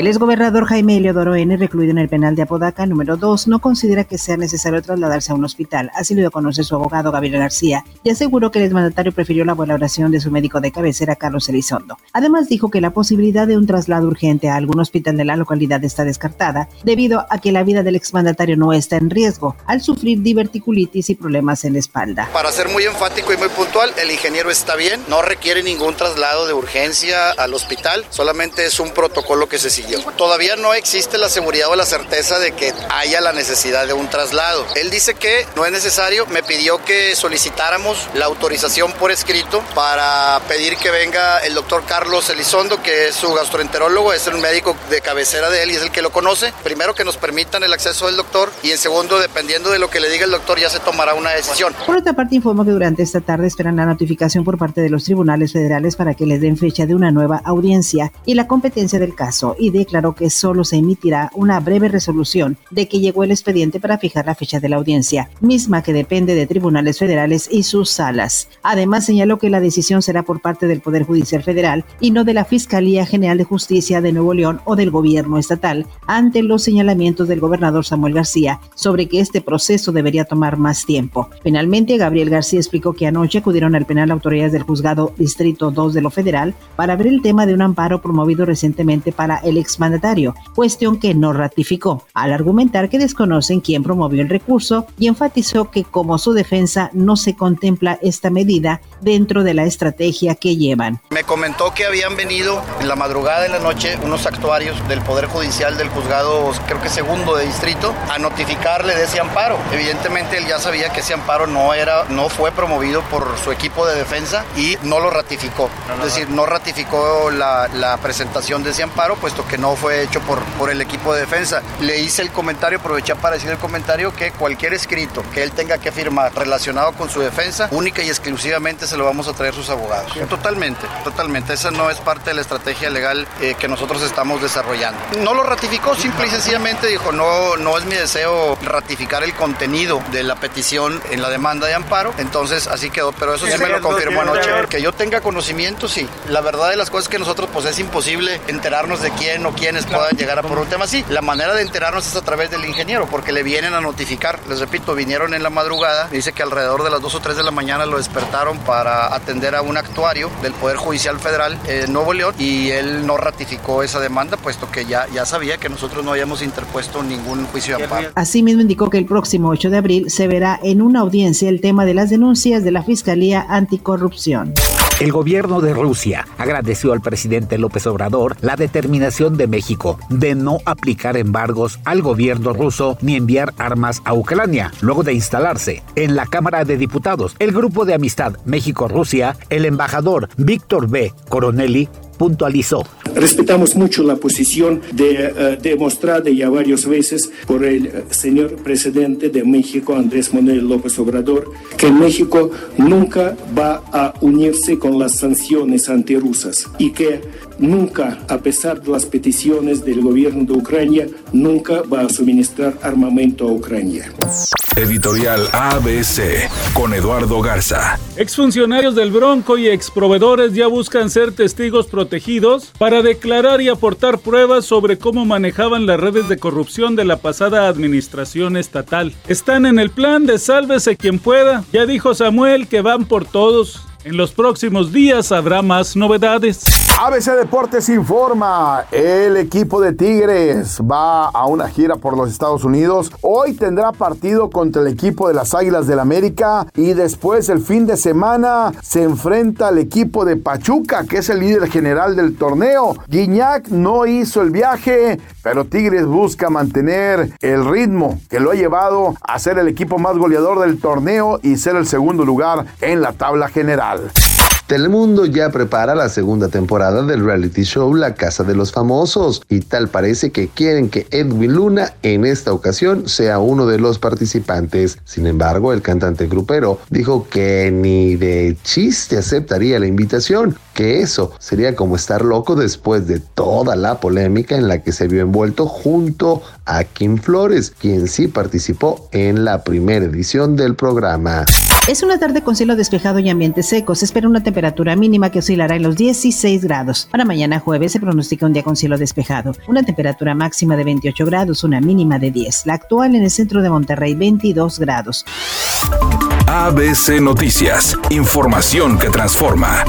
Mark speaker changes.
Speaker 1: El exgobernador Jaime Eleodoro N., recluido en el penal de Apodaca número 2, no considera que sea necesario trasladarse a un hospital. Así lo dio su abogado Gabriel García y aseguró que el exmandatario prefirió la valoración de su médico de cabecera, Carlos Elizondo. Además, dijo que la posibilidad de un traslado urgente a algún hospital de la localidad está descartada debido a que la vida del exmandatario no está en riesgo al sufrir diverticulitis y problemas en la espalda.
Speaker 2: Para ser muy enfático y muy puntual, el ingeniero está bien, no requiere ningún traslado de urgencia al hospital, solamente es un protocolo que se sigue Todavía no existe la seguridad o la certeza de que haya la necesidad de un traslado. Él dice que no es necesario, me pidió que solicitáramos la autorización por escrito para pedir que venga el doctor Carlos Elizondo, que es su gastroenterólogo, es el médico de cabecera de él y es el que lo conoce. Primero que nos permitan el acceso del doctor y en segundo, dependiendo de lo que le diga el doctor, ya se tomará una decisión.
Speaker 1: Por otra parte, informó que durante esta tarde esperan la notificación por parte de los tribunales federales para que les den fecha de una nueva audiencia y la competencia del caso y declaró que solo se emitirá una breve resolución de que llegó el expediente para fijar la fecha de la audiencia, misma que depende de tribunales federales y sus salas. Además, señaló que la decisión será por parte del Poder Judicial Federal y no de la Fiscalía General de Justicia de Nuevo León o del gobierno estatal, ante los señalamientos del gobernador Samuel García sobre que este proceso debería tomar más tiempo. Finalmente, Gabriel García explicó que anoche acudieron al penal autoridades del juzgado Distrito 2 de lo federal para ver el tema de un amparo promovido recientemente para el exmandatario, cuestión que no ratificó, al argumentar que desconocen quién promovió el recurso y enfatizó que como su defensa no se contempla esta medida dentro de la estrategia que llevan.
Speaker 2: Me comentó que habían venido en la madrugada de la noche unos actuarios del Poder Judicial del juzgado, creo que segundo de distrito, a notificarle de ese amparo. Evidentemente él ya sabía que ese amparo no era, no fue promovido por su equipo de defensa y no lo ratificó. Es decir, no ratificó la, la presentación de ese amparo, puesto que no fue hecho por, por el equipo de defensa. Le hice el comentario, aproveché para decir el comentario que cualquier escrito que él tenga que firmar relacionado con su defensa, única y exclusivamente se lo vamos a traer sus abogados. Totalmente, totalmente. Esa no es parte de la estrategia legal eh, que nosotros estamos desarrollando. No lo ratificó, simple y sencillamente dijo, no, no es mi deseo ratificar el contenido de la petición en la demanda de amparo. Entonces así quedó, pero eso sí me lo confirmó anoche. Que yo tenga conocimiento, sí. La verdad de las cosas es que nosotros pues es imposible enterarnos de quién o quiénes puedan llegar a por un tema así. La manera de enterarnos es a través del ingeniero, porque le vienen a notificar. Les repito, vinieron en la madrugada, dice que alrededor de las 2 o 3 de la mañana lo despertaron para atender a un actuario del Poder Judicial Federal en Nuevo León y él no ratificó esa demanda, puesto que ya, ya sabía que nosotros no habíamos interpuesto ningún juicio de amparo.
Speaker 1: Asimismo indicó que el próximo 8 de abril se verá en una audiencia el tema de las denuncias de la Fiscalía Anticorrupción.
Speaker 3: El gobierno de Rusia agradeció al presidente López Obrador la determinación de México de no aplicar embargos al gobierno ruso ni enviar armas a Ucrania, luego de instalarse en la Cámara de Diputados. El grupo de amistad México-Rusia, el embajador Víctor B. Coronelli, puntualizó.
Speaker 4: Respetamos mucho la posición de, uh, demostrada ya varias veces por el uh, señor presidente de México, Andrés Manuel López Obrador, que México nunca va a unirse con las sanciones antirrusas y que nunca, a pesar de las peticiones del gobierno de Ucrania, nunca va a suministrar armamento a Ucrania.
Speaker 5: Editorial ABC con Eduardo Garza.
Speaker 6: Exfuncionarios del Bronco y exproveedores ya buscan ser testigos protegidos para declarar y aportar pruebas sobre cómo manejaban las redes de corrupción de la pasada administración estatal. Están en el plan de sálvese quien pueda. Ya dijo Samuel que van por todos. En los próximos días habrá más novedades.
Speaker 7: ABC Deportes informa, el equipo de Tigres va a una gira por los Estados Unidos. Hoy tendrá partido contra el equipo de las Águilas del América y después el fin de semana se enfrenta al equipo de Pachuca, que es el líder general del torneo. Guiñac no hizo el viaje, pero Tigres busca mantener el ritmo que lo ha llevado a ser el equipo más goleador del torneo y ser el segundo lugar en la tabla general.
Speaker 8: Telemundo ya prepara la segunda temporada del reality show La Casa de los Famosos y tal parece que quieren que Edwin Luna en esta ocasión sea uno de los participantes. Sin embargo, el cantante grupero dijo que ni de chiste aceptaría la invitación, que eso sería como estar loco después de toda la polémica en la que se vio envuelto junto a Kim Flores, quien sí participó en la primera edición del programa.
Speaker 1: Es una tarde con cielo despejado y ambiente seco. Se espera una temperatura mínima que oscilará en los 16 grados. Para mañana jueves se pronostica un día con cielo despejado. Una temperatura máxima de 28 grados, una mínima de 10. La actual en el centro de Monterrey, 22 grados.
Speaker 5: ABC Noticias. Información que transforma.